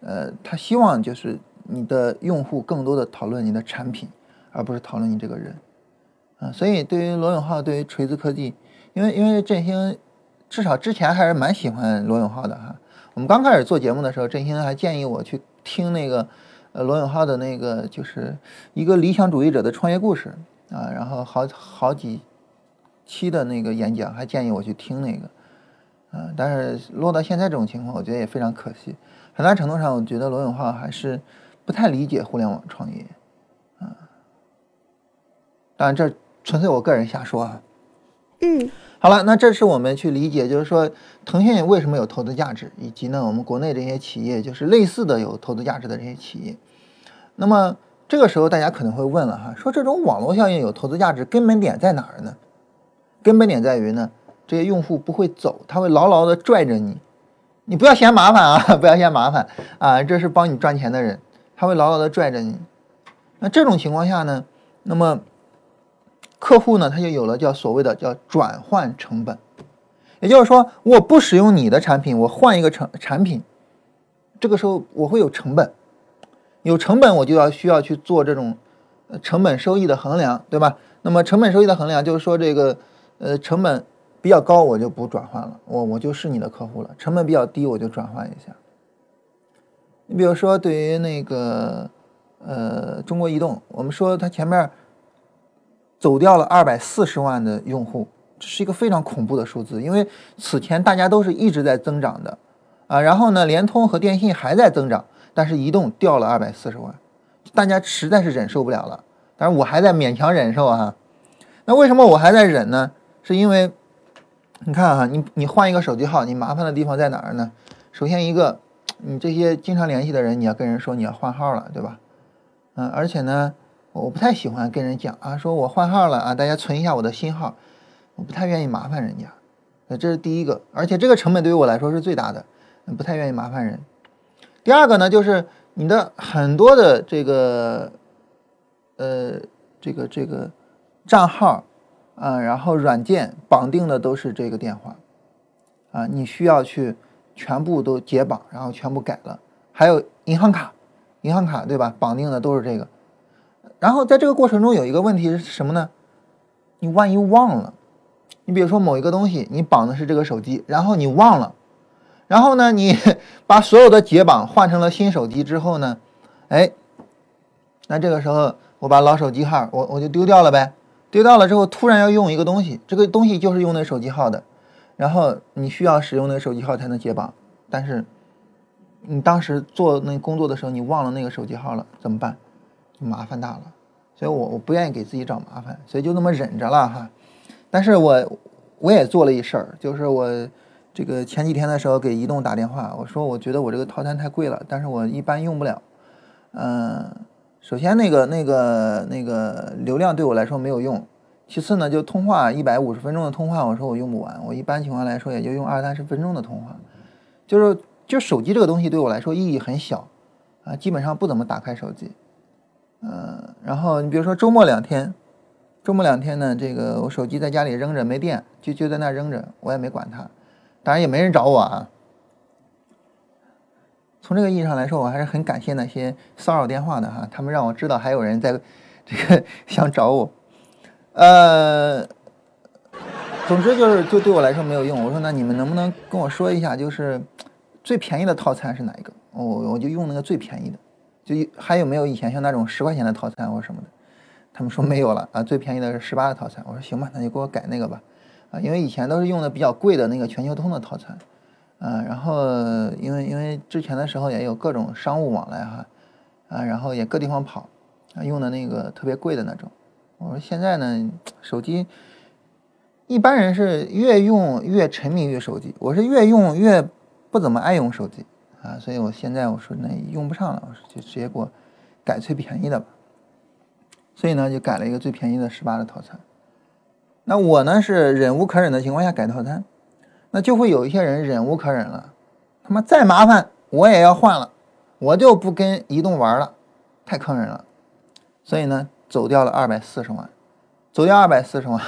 呃，他希望就是你的用户更多的讨论你的产品，而不是讨论你这个人。啊，所以对于罗永浩，对于锤子科技，因为因为振兴至少之前还是蛮喜欢罗永浩的哈。我们刚开始做节目的时候，振兴还建议我去听那个。呃，罗永浩的那个就是一个理想主义者的创业故事啊，然后好好几期的那个演讲，还建议我去听那个嗯，但是落到现在这种情况，我觉得也非常可惜。很大程度上，我觉得罗永浩还是不太理解互联网创业，啊，当然这纯粹我个人瞎说啊。嗯，好了，那这是我们去理解，就是说腾讯为什么有投资价值，以及呢我们国内这些企业就是类似的有投资价值的这些企业。那么这个时候大家可能会问了哈，说这种网络效应有投资价值，根本点在哪儿呢？根本点在于呢，这些用户不会走，他会牢牢的拽着你，你不要嫌麻烦啊，不要嫌麻烦啊，这是帮你赚钱的人，他会牢牢的拽着你。那这种情况下呢，那么客户呢，他就有了叫所谓的叫转换成本，也就是说，我不使用你的产品，我换一个成产品，这个时候我会有成本，有成本我就要需要去做这种成本收益的衡量，对吧？那么成本收益的衡量就是说这个。呃，成本比较高，我就不转换了，我我就是你的客户了。成本比较低，我就转换一下。你比如说，对于那个呃中国移动，我们说它前面走掉了二百四十万的用户，这是一个非常恐怖的数字，因为此前大家都是一直在增长的啊。然后呢，联通和电信还在增长，但是移动掉了二百四十万，大家实在是忍受不了了。但是我还在勉强忍受哈。那为什么我还在忍呢？是因为，你看哈，你你换一个手机号，你麻烦的地方在哪儿呢？首先一个，你这些经常联系的人，你要跟人说你要换号了，对吧？嗯，而且呢，我不太喜欢跟人讲啊，说我换号了啊，大家存一下我的新号，我不太愿意麻烦人家。那这是第一个，而且这个成本对于我来说是最大的，不太愿意麻烦人。第二个呢，就是你的很多的这个，呃，这个这个账号。啊，然后软件绑定的都是这个电话，啊，你需要去全部都解绑，然后全部改了。还有银行卡，银行卡对吧？绑定的都是这个。然后在这个过程中有一个问题是什么呢？你万一忘了，你比如说某一个东西，你绑的是这个手机，然后你忘了，然后呢，你 把所有的解绑换成了新手机之后呢，哎，那这个时候我把老手机号我我就丢掉了呗。丢掉了之后，突然要用一个东西，这个东西就是用那手机号的，然后你需要使用那手机号才能解绑，但是你当时做那工作的时候，你忘了那个手机号了，怎么办？麻烦大了，所以我我不愿意给自己找麻烦，所以就那么忍着了哈。但是我我也做了一事儿，就是我这个前几天的时候给移动打电话，我说我觉得我这个套餐太贵了，但是我一般用不了，嗯。首先，那个、那个、那个流量对我来说没有用。其次呢，就通话一百五十分钟的通话，我说我用不完。我一般情况来说也就用二三十分钟的通话。就是，就手机这个东西对我来说意义很小啊，基本上不怎么打开手机。嗯，然后你比如说周末两天，周末两天呢，这个我手机在家里扔着没电，就就在那扔着，我也没管它。当然也没人找我啊。从这个意义上来说，我还是很感谢那些骚扰电话的哈，他们让我知道还有人在这个 想找我。呃，总之就是就对我来说没有用。我说那你们能不能跟我说一下，就是最便宜的套餐是哪一个？我我就用那个最便宜的。就还有没有以前像那种十块钱的套餐或什么的？他们说没有了啊，最便宜的是十八的套餐。我说行吧，那就给我改那个吧。啊，因为以前都是用的比较贵的那个全球通的套餐。嗯，然后因为因为之前的时候也有各种商务往来哈，啊，然后也各地方跑，啊，用的那个特别贵的那种。我说现在呢，手机一般人是越用越沉迷于手机，我是越用越不怎么爱用手机啊，所以我现在我说那用不上了，我说就直接给我改最便宜的吧。所以呢，就改了一个最便宜的十八的套餐。那我呢是忍无可忍的情况下改套餐。那就会有一些人忍无可忍了，他妈再麻烦我也要换了，我就不跟移动玩了，太坑人了。所以呢，走掉了二百四十万，走掉二百四十万，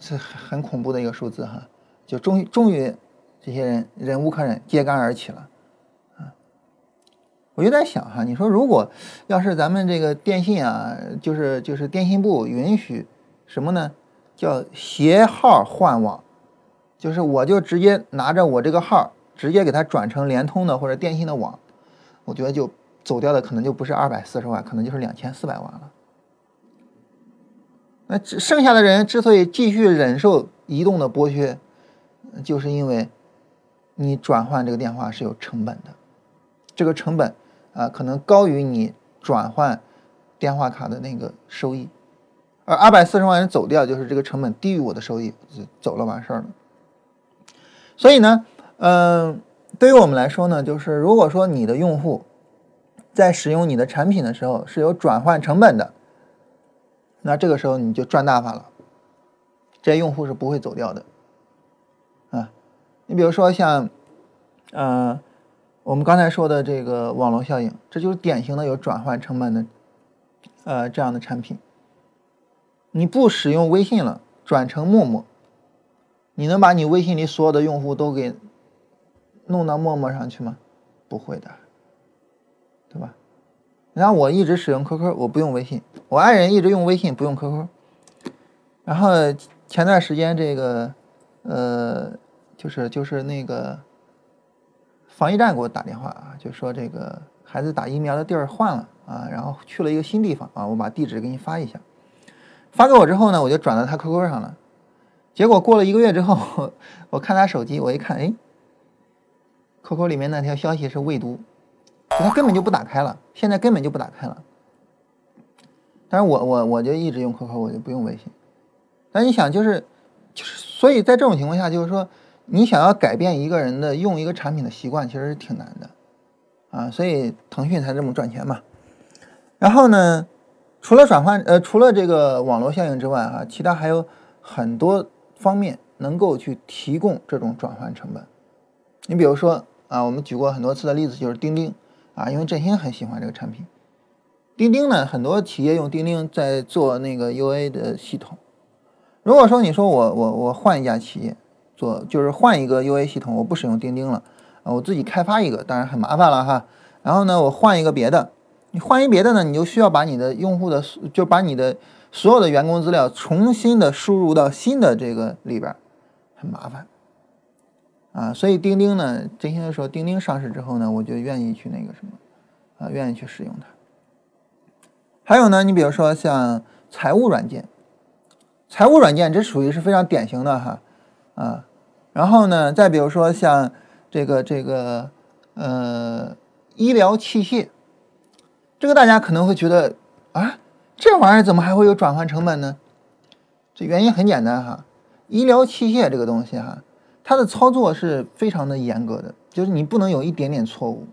这很恐怖的一个数字哈。就终于终于，这些人忍无可忍，揭竿而起了。啊，我就在想哈，你说如果要是咱们这个电信啊，就是就是电信部允许什么呢？叫携号换网。就是我就直接拿着我这个号，直接给他转成联通的或者电信的网，我觉得就走掉的可能就不是二百四十万，可能就是两千四百万了。那剩下的人之所以继续忍受移动的剥削，就是因为你转换这个电话是有成本的，这个成本啊可能高于你转换电话卡的那个收益，而二百四十万人走掉就是这个成本低于我的收益，就走了完事儿了。所以呢，嗯，对于我们来说呢，就是如果说你的用户在使用你的产品的时候是有转换成本的，那这个时候你就赚大发了，这些用户是不会走掉的。啊你比如说像，呃，我们刚才说的这个网络效应，这就是典型的有转换成本的，呃，这样的产品。你不使用微信了，转成陌陌，你能把你微信里所有的用户都给弄到陌陌上去吗？不会的，对吧？然后我一直使用 QQ，我不用微信；我爱人一直用微信，不用 QQ。然后前段时间这个，呃。就是就是那个防疫站给我打电话啊，就说这个孩子打疫苗的地儿换了啊，然后去了一个新地方啊，我把地址给你发一下。发给我之后呢，我就转到他 QQ 上了。结果过了一个月之后，我看他手机，我一看，哎，QQ 里面那条消息是未读，他根本就不打开了，现在根本就不打开了。但是我我我就一直用 QQ，我就不用微信。但你想，就是就是，所以在这种情况下，就是说。你想要改变一个人的用一个产品的习惯，其实是挺难的，啊，所以腾讯才这么赚钱嘛。然后呢，除了转换，呃，除了这个网络效应之外，啊，其他还有很多方面能够去提供这种转换成本。你比如说啊，我们举过很多次的例子就是钉钉，啊，因为振兴很喜欢这个产品。钉钉呢，很多企业用钉钉在做那个 UA 的系统。如果说你说我我我换一家企业。做就是换一个 UA 系统，我不使用钉钉了啊，我自己开发一个，当然很麻烦了哈。然后呢，我换一个别的，你换一别的呢，你就需要把你的用户的，就把你的所有的员工资料重新的输入到新的这个里边，很麻烦啊。所以钉钉呢，真心的说，钉钉上市之后呢，我就愿意去那个什么啊，愿意去使用它。还有呢，你比如说像财务软件，财务软件这属于是非常典型的哈啊。然后呢，再比如说像这个这个呃医疗器械，这个大家可能会觉得啊，这玩意儿怎么还会有转换成本呢？这原因很简单哈，医疗器械这个东西哈，它的操作是非常的严格的，就是你不能有一点点错误。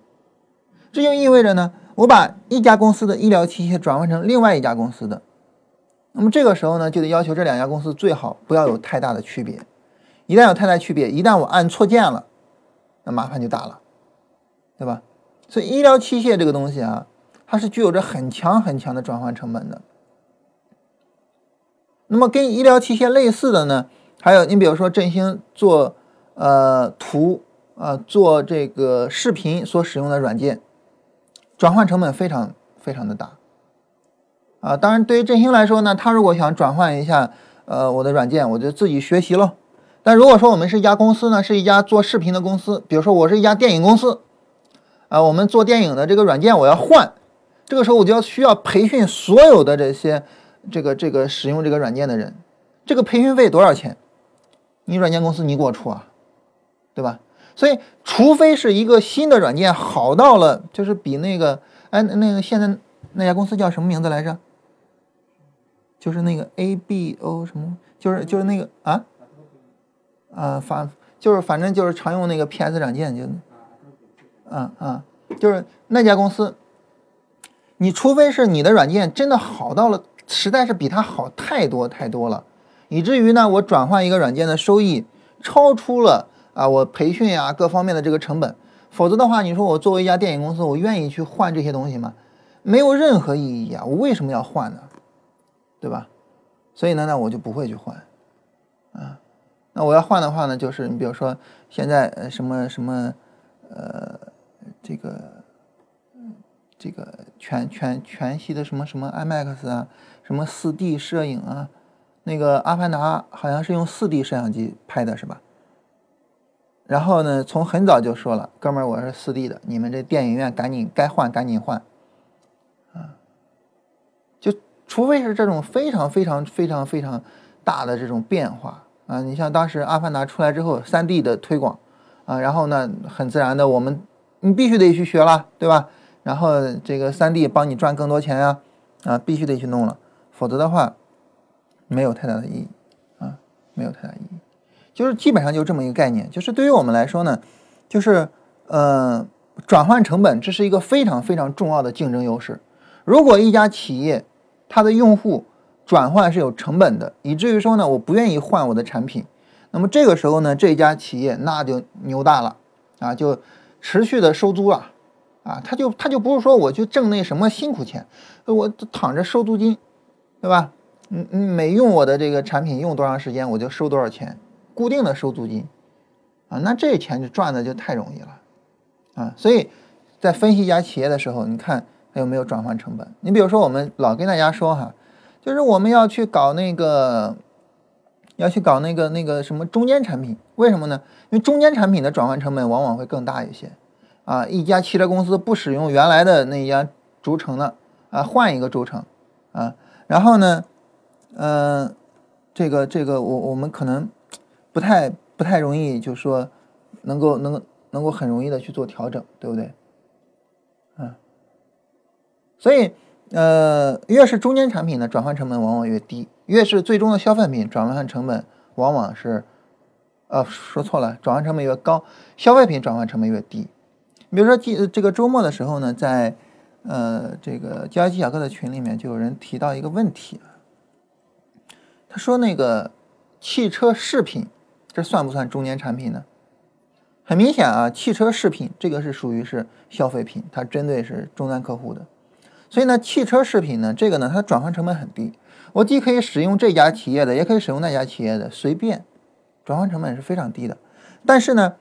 这就意味着呢，我把一家公司的医疗器械转换成另外一家公司的，那么这个时候呢，就得要求这两家公司最好不要有太大的区别。一旦有太大区别，一旦我按错键了，那麻烦就大了，对吧？所以医疗器械这个东西啊，它是具有着很强很强的转换成本的。那么跟医疗器械类似的呢，还有你比如说振兴做呃图啊做这个视频所使用的软件，转换成本非常非常的大啊。当然，对于振兴来说呢，他如果想转换一下呃我的软件，我就自己学习喽。但如果说我们是一家公司呢，是一家做视频的公司，比如说我是一家电影公司，啊，我们做电影的这个软件我要换，这个时候我就要需要培训所有的这些这个这个使用这个软件的人，这个培训费多少钱？你软件公司你给我出啊，对吧？所以除非是一个新的软件好到了，就是比那个哎那个现在那家公司叫什么名字来着？就是那个 A B O 什么？就是就是那个啊？啊，反就是反正就是常用那个 PS 软件就，啊啊，就是那家公司，你除非是你的软件真的好到了，实在是比它好太多太多了，以至于呢，我转换一个软件的收益超出了啊我培训呀各方面的这个成本，否则的话，你说我作为一家电影公司，我愿意去换这些东西吗？没有任何意义啊，我为什么要换呢？对吧？所以呢，那我就不会去换，啊。那我要换的话呢，就是你比如说现在呃什么什么，呃，这个，这个全全全息的什么什么 IMAX 啊，什么四 D 摄影啊，那个《阿凡达》好像是用四 D 摄像机拍的是吧？然后呢，从很早就说了，哥们儿，我是四 D 的，你们这电影院赶紧该换赶紧换，啊，就除非是这种非常非常非常非常大的这种变化。啊，你像当时《阿凡达》出来之后，3D 的推广，啊，然后呢，很自然的我们你必须得去学了，对吧？然后这个三 D 帮你赚更多钱呀，啊，必须得去弄了，否则的话没有太大的意义啊，没有太大意义。就是基本上就这么一个概念，就是对于我们来说呢，就是呃，转换成本这是一个非常非常重要的竞争优势。如果一家企业它的用户转换是有成本的，以至于说呢，我不愿意换我的产品，那么这个时候呢，这家企业那就牛大了啊，就持续的收租了。啊，他就他就不是说我去挣那什么辛苦钱，我躺着收租金，对吧？嗯嗯，每用我的这个产品用多长时间，我就收多少钱，固定的收租金，啊，那这钱就赚的就太容易了，啊，所以在分析一家企业的时候，你看还有没有转换成本。你比如说，我们老跟大家说哈，就是我们要去搞那个，要去搞那个那个什么中间产品，为什么呢？因为中间产品的转换成本往往会更大一些。啊，一家汽车公司不使用原来的那家轴承了，啊，换一个轴承，啊，然后呢，嗯，这个这个我我们可能不太不太容易，就是说能够能能够很容易的去做调整，对不对？嗯，所以呃，越是中间产品的，转换成本往往越低；越是最终的消费品，转换成本往往是，呃，说错了，转换成本越高，消费品转换成本越低。比如说，这这个周末的时候呢，在呃这个交易技巧课的群里面，就有人提到一个问题啊。他说：“那个汽车饰品，这算不算中间产品呢？”很明显啊，汽车饰品这个是属于是消费品，它针对是终端客户的。所以呢，汽车饰品呢，这个呢，它转换成本很低。我既可以使用这家企业的，也可以使用那家企业的，随便，转换成本是非常低的。但是呢，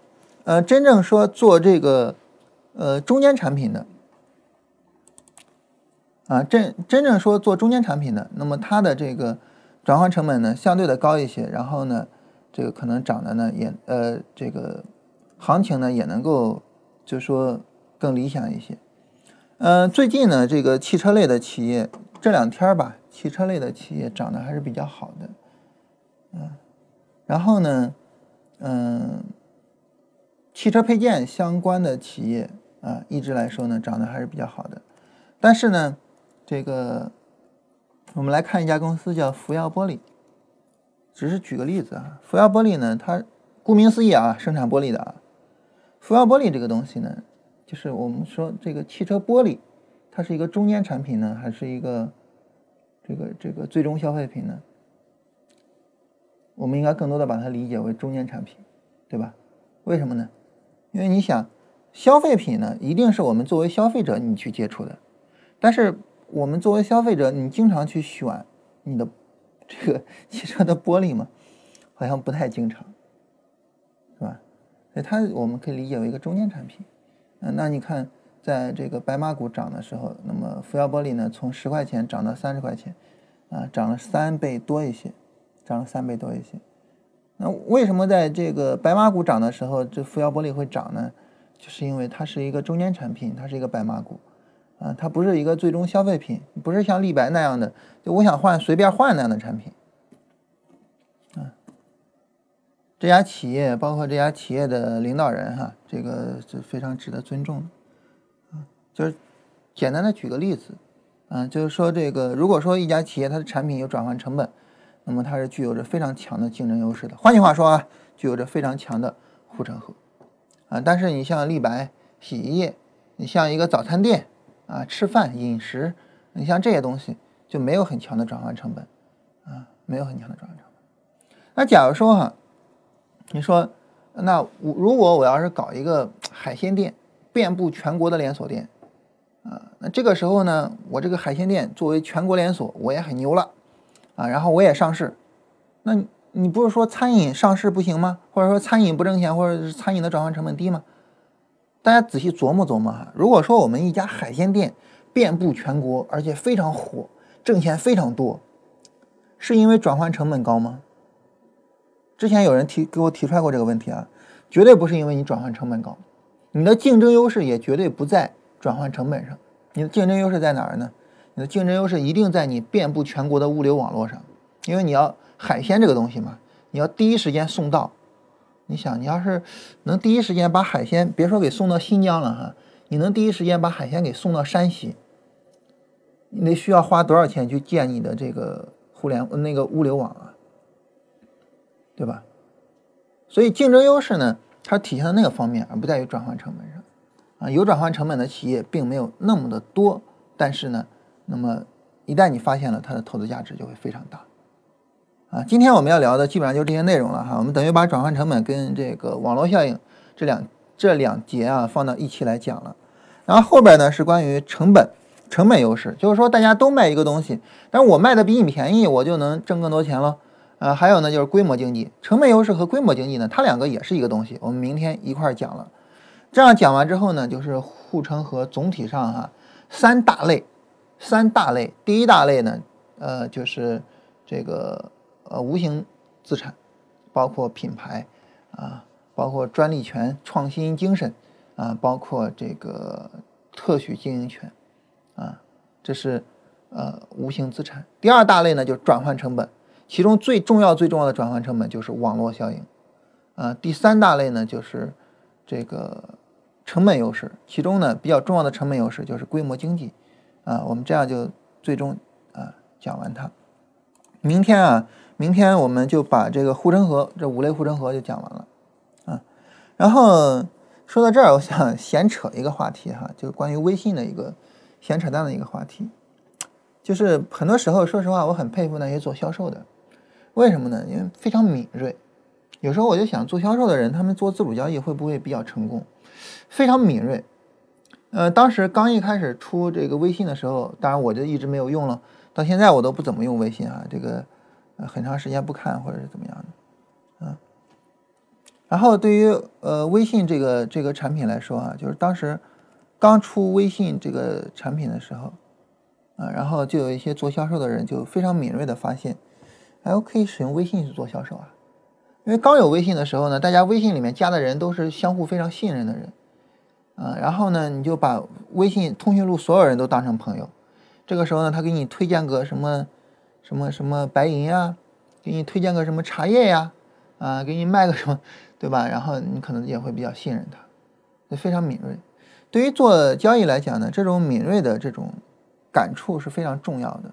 呃，真正说做这个。呃，中间产品的啊，真真正说做中间产品的，那么它的这个转换成本呢，相对的高一些，然后呢，这个可能涨的呢也呃，这个行情呢也能够就说更理想一些。嗯，最近呢，这个汽车类的企业这两天吧，汽车类的企业涨得还是比较好的，嗯，然后呢，嗯，汽车配件相关的企业。啊，一直来说呢，涨得还是比较好的。但是呢，这个我们来看一家公司叫福耀玻璃，只是举个例子啊。福耀玻璃呢，它顾名思义啊，生产玻璃的啊。福耀玻璃这个东西呢，就是我们说这个汽车玻璃，它是一个中间产品呢，还是一个这个这个最终消费品呢？我们应该更多的把它理解为中间产品，对吧？为什么呢？因为你想。消费品呢，一定是我们作为消费者你去接触的，但是我们作为消费者，你经常去选你的这个汽车的玻璃吗？好像不太经常，是吧？所以它我们可以理解为一个中间产品。嗯，那你看，在这个白马股涨的时候，那么福耀玻璃呢，从十块钱涨到三十块钱，啊，涨了三倍多一些，涨了三倍多一些。那为什么在这个白马股涨的时候，这福耀玻璃会涨呢？就是因为它是一个中间产品，它是一个白马股，啊，它不是一个最终消费品，不是像立白那样的，就我想换随便换那样的产品，啊，这家企业包括这家企业的领导人哈，这个是非常值得尊重的，啊，就是简单的举个例子，啊，就是说这个如果说一家企业它的产品有转换成本，那么它是具有着非常强的竞争优势的，换句话说啊，具有着非常强的护城河。啊，但是你像立白洗衣液，你像一个早餐店啊，吃饭饮食，你像这些东西就没有很强的转换成本，啊，没有很强的转换成本。那假如说哈，你说，那我如果我要是搞一个海鲜店，遍布全国的连锁店，啊，那这个时候呢，我这个海鲜店作为全国连锁，我也很牛了，啊，然后我也上市，那。你不是说餐饮上市不行吗？或者说餐饮不挣钱，或者是餐饮的转换成本低吗？大家仔细琢磨琢磨哈。如果说我们一家海鲜店遍布全国，而且非常火，挣钱非常多，是因为转换成本高吗？之前有人提给我提出来过这个问题啊，绝对不是因为你转换成本高，你的竞争优势也绝对不在转换成本上。你的竞争优势在哪儿呢？你的竞争优势一定在你遍布全国的物流网络上，因为你要。海鲜这个东西嘛，你要第一时间送到，你想，你要是能第一时间把海鲜，别说给送到新疆了哈，你能第一时间把海鲜给送到山西，你得需要花多少钱去建你的这个互联那个物流网啊？对吧？所以竞争优势呢，它体现在那个方面，而不在于转换成本上。啊，有转换成本的企业并没有那么的多，但是呢，那么一旦你发现了它的投资价值就会非常大。啊，今天我们要聊的基本上就这些内容了哈。我们等于把转换成本跟这个网络效应这两这两节啊放到一起来讲了。然后后边呢是关于成本成本优势，就是说大家都卖一个东西，但是我卖的比你便宜，我就能挣更多钱了。啊，还有呢就是规模经济，成本优势和规模经济呢，它两个也是一个东西。我们明天一块儿讲了。这样讲完之后呢，就是护城河总体上哈三大类，三大类。第一大类呢，呃，就是这个。呃，无形资产包括品牌啊，包括专利权、创新精神啊，包括这个特许经营权啊，这是呃无形资产。第二大类呢，就是转换成本，其中最重要、最重要的转换成本就是网络效应啊。第三大类呢，就是这个成本优势，其中呢比较重要的成本优势就是规模经济啊。我们这样就最终啊讲完它。明天啊。明天我们就把这个护城河这五类护城河就讲完了，啊，然后说到这儿，我想闲扯一个话题哈，就是关于微信的一个闲扯淡的一个话题，就是很多时候，说实话，我很佩服那些做销售的，为什么呢？因为非常敏锐。有时候我就想，做销售的人，他们做自主交易会不会比较成功？非常敏锐。呃，当时刚一开始出这个微信的时候，当然我就一直没有用了，到现在我都不怎么用微信啊，这个。呃，很长时间不看或者是怎么样的，嗯，然后对于呃微信这个这个产品来说啊，就是当时刚出微信这个产品的时候，啊，然后就有一些做销售的人就非常敏锐的发现，哎，我可以使用微信去做销售啊，因为刚有微信的时候呢，大家微信里面加的人都是相互非常信任的人，啊，然后呢，你就把微信通讯录所有人都当成朋友，这个时候呢，他给你推荐个什么？什么什么白银呀，给你推荐个什么茶叶呀，啊，给你卖个什么，对吧？然后你可能也会比较信任他，非常敏锐。对于做交易来讲呢，这种敏锐的这种感触是非常重要的。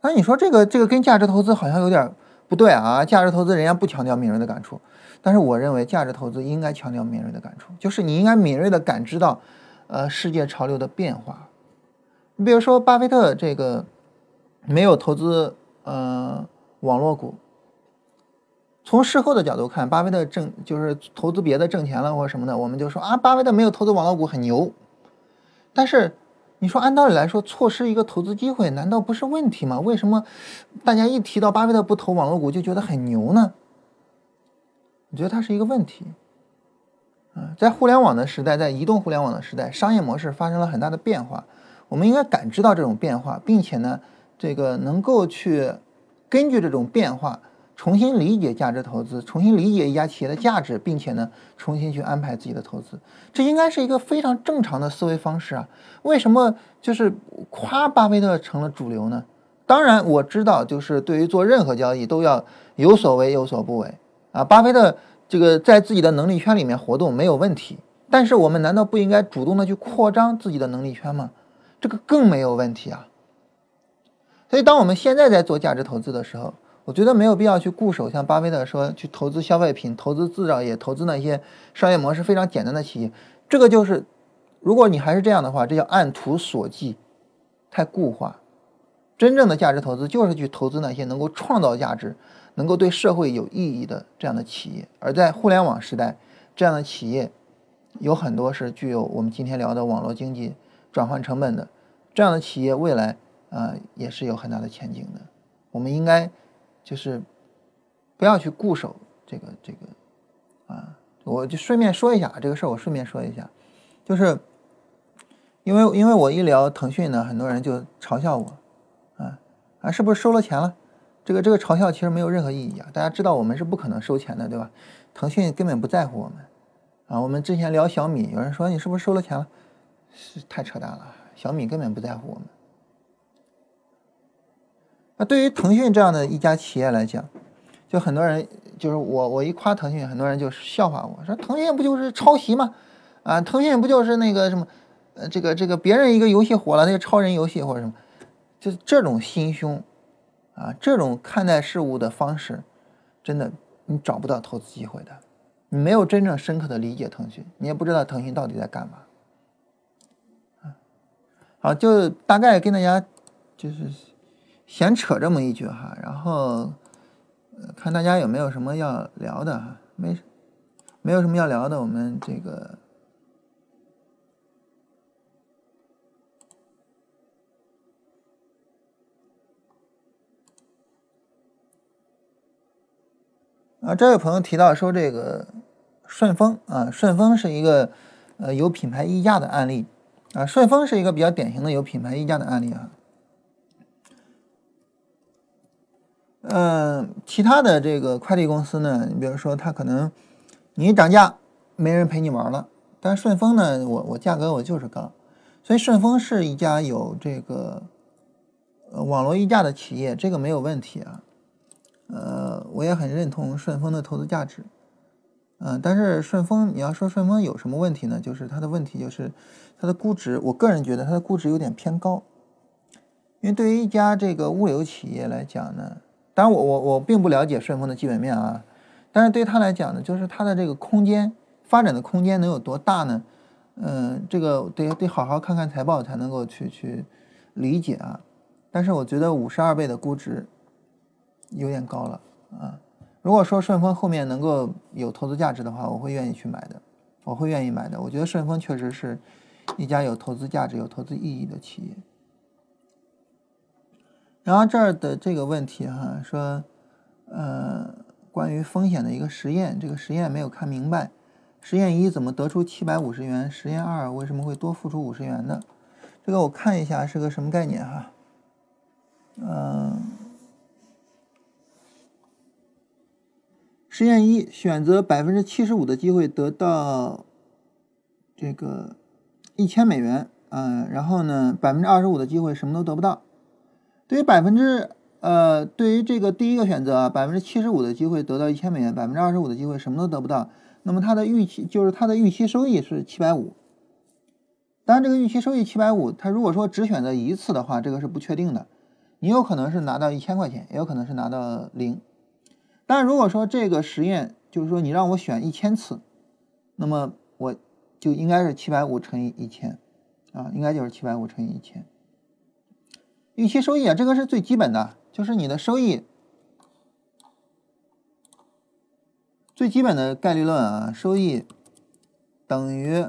那你说这个这个跟价值投资好像有点不对啊？价值投资人家不强调敏锐的感触，但是我认为价值投资应该强调敏锐的感触，就是你应该敏锐的感知到，呃，世界潮流的变化。你比如说，巴菲特这个没有投资呃网络股，从事后的角度看，巴菲特挣就是投资别的挣钱了或者什么的，我们就说啊，巴菲特没有投资网络股很牛。但是你说按道理来说，错失一个投资机会难道不是问题吗？为什么大家一提到巴菲特不投网络股就觉得很牛呢？我觉得它是一个问题。嗯，在互联网的时代，在移动互联网的时代，商业模式发生了很大的变化。我们应该感知到这种变化，并且呢，这个能够去根据这种变化重新理解价值投资，重新理解一家企业的价值，并且呢，重新去安排自己的投资，这应该是一个非常正常的思维方式啊。为什么就是夸巴菲特成了主流呢？当然我知道，就是对于做任何交易都要有所为有所不为啊。巴菲特这个在自己的能力圈里面活动没有问题，但是我们难道不应该主动的去扩张自己的能力圈吗？这个更没有问题啊，所以当我们现在在做价值投资的时候，我觉得没有必要去固守像巴菲特说去投资消费品、投资制造业、投资那些商业模式非常简单的企业。这个就是，如果你还是这样的话，这叫按图索骥，太固化。真正的价值投资就是去投资那些能够创造价值、能够对社会有意义的这样的企业。而在互联网时代，这样的企业有很多是具有我们今天聊的网络经济。转换成本的这样的企业，未来啊也是有很大的前景的。我们应该就是不要去固守这个这个啊，我就顺便说一下这个事儿，我顺便说一下，就是因为因为我一聊腾讯呢，很多人就嘲笑我啊啊，是不是收了钱了？这个这个嘲笑其实没有任何意义啊，大家知道我们是不可能收钱的，对吧？腾讯根本不在乎我们啊。我们之前聊小米，有人说你是不是收了钱了？是太扯淡了，小米根本不在乎我们。那对于腾讯这样的一家企业来讲，就很多人就是我我一夸腾讯，很多人就笑话我说腾讯不就是抄袭吗？啊，腾讯不就是那个什么，呃，这个这个别人一个游戏火了，那个超人游戏或者什么，就这种心胸，啊，这种看待事物的方式，真的你找不到投资机会的，你没有真正深刻的理解腾讯，你也不知道腾讯到底在干嘛。好，就大概跟大家就是闲扯这么一句哈，然后。看大家有没有什么要聊的哈？没，没有什么要聊的，我们这个啊，这位朋友提到说这个顺丰啊，顺丰是一个呃有品牌溢价的案例啊，顺丰是一个比较典型的有品牌溢价的案例啊。嗯，其他的这个快递公司呢，你比如说，它可能你涨价，没人陪你玩了。但顺丰呢，我我价格我就是高，所以顺丰是一家有这个呃网络溢价的企业，这个没有问题啊。呃，我也很认同顺丰的投资价值。嗯，但是顺丰，你要说顺丰有什么问题呢？就是它的问题就是它的估值，我个人觉得它的估值有点偏高。因为对于一家这个物流企业来讲呢。当然，我我我并不了解顺丰的基本面啊，但是对他来讲呢，就是它的这个空间发展的空间能有多大呢？嗯，这个得得好好看看财报才能够去去理解啊。但是我觉得五十二倍的估值有点高了啊。如果说顺丰后面能够有投资价值的话，我会愿意去买的，我会愿意买的。我觉得顺丰确实是一家有投资价值、有投资意义的企业。然后这儿的这个问题哈，说，呃，关于风险的一个实验，这个实验没有看明白。实验一怎么得出七百五十元？实验二为什么会多付出五十元呢？这个我看一下是个什么概念哈。嗯，实验一选择百分之七十五的机会得到这个一千美元，嗯，然后呢，百分之二十五的机会什么都得不到。对于百分之呃，对于这个第一个选择，百分之七十五的机会得到一千美元，百分之二十五的机会什么都得不到。那么它的预期就是它的预期收益是七百五。当然，这个预期收益七百五，它如果说只选择一次的话，这个是不确定的。你有可能是拿到一千块钱，也有可能是拿到零。但如果说这个实验就是说你让我选一千次，那么我就应该是七百五乘以一千啊，应该就是七百五乘以一千。预期收益啊，这个是最基本的，就是你的收益最基本的概率论啊，收益等于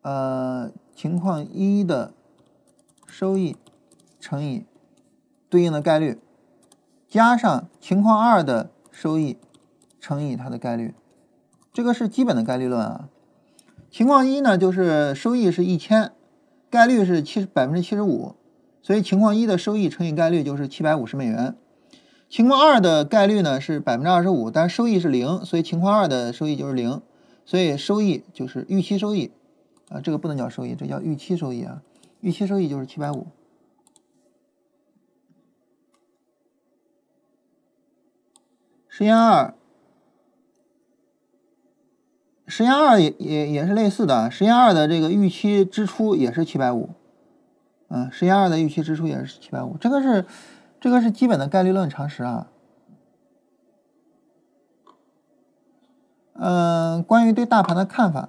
呃情况一的收益乘以对应的概率，加上情况二的收益乘以它的概率，这个是基本的概率论啊。情况一呢，就是收益是一千，概率是七十百分之七十五。所以情况一的收益乘以概率就是七百五十美元，情况二的概率呢是百分之二十五，但收益是零，所以情况二的收益就是零，所以收益就是预期收益，啊，这个不能叫收益，这叫预期收益啊，预期收益就是七百五。实验二，实验二也也也是类似的，实验二的这个预期支出也是七百五。嗯，实验二的预期支出也是七百五，这个是这个是基本的概率论常识啊。嗯，关于对大盘的看法，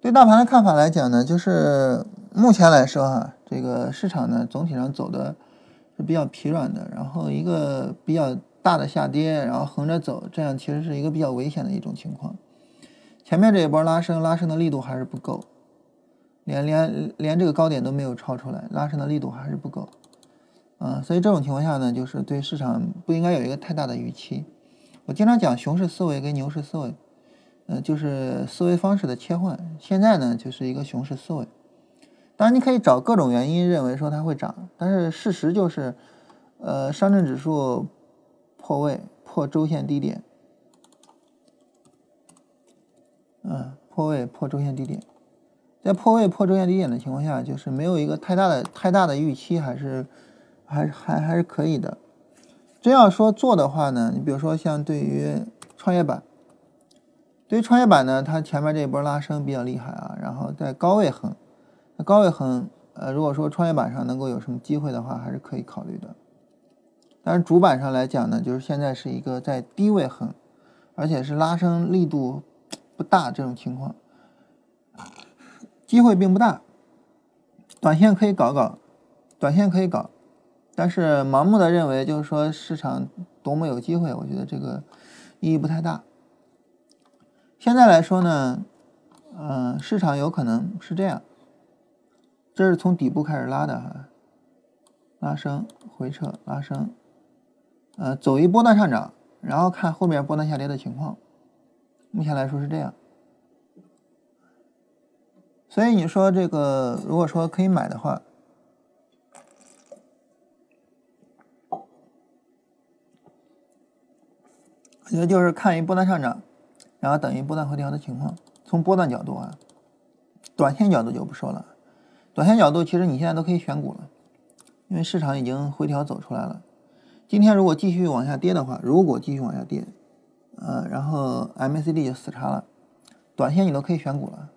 对大盘的看法来讲呢，就是目前来说哈，这个市场呢总体上走的是比较疲软的，然后一个比较大的下跌，然后横着走，这样其实是一个比较危险的一种情况。前面这一波拉升，拉升的力度还是不够，连连连这个高点都没有超出来，拉升的力度还是不够，啊，所以这种情况下呢，就是对市场不应该有一个太大的预期。我经常讲熊市思维跟牛市思维，呃，就是思维方式的切换。现在呢，就是一个熊市思维。当然，你可以找各种原因认为说它会涨，但是事实就是，呃，上证指数破位破周线低点。嗯，破位破周线低点，在破位破周线低点的情况下，就是没有一个太大的太大的预期，还是还还还是可以的。真要说做的话呢，你比如说像对于创业板，对于创业板呢，它前面这一波拉升比较厉害啊，然后在高位横，高位横，呃，如果说创业板上能够有什么机会的话，还是可以考虑的。但是主板上来讲呢，就是现在是一个在低位横，而且是拉升力度不大这种情况，机会并不大。短线可以搞搞，短线可以搞。但是盲目的认为就是说市场多么有机会，我觉得这个意义不太大。现在来说呢，嗯，市场有可能是这样，这是从底部开始拉的哈，拉升回撤拉升，呃，走一波段上涨，然后看后面波段下跌的情况。目前来说是这样，所以你说这个如果说可以买的话。我觉得就是看一波段上涨，然后等一波段回调的情况。从波段角度啊，短线角度就不说了。短线角度其实你现在都可以选股了，因为市场已经回调走出来了。今天如果继续往下跌的话，如果继续往下跌，呃，然后 MACD 就死叉了，短线你都可以选股了。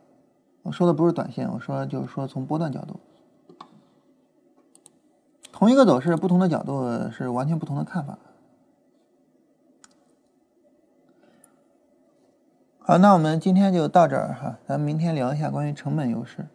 我说的不是短线，我说就是说从波段角度，同一个走势，不同的角度是完全不同的看法。好，那我们今天就到这儿哈，咱们明天聊一下关于成本优势。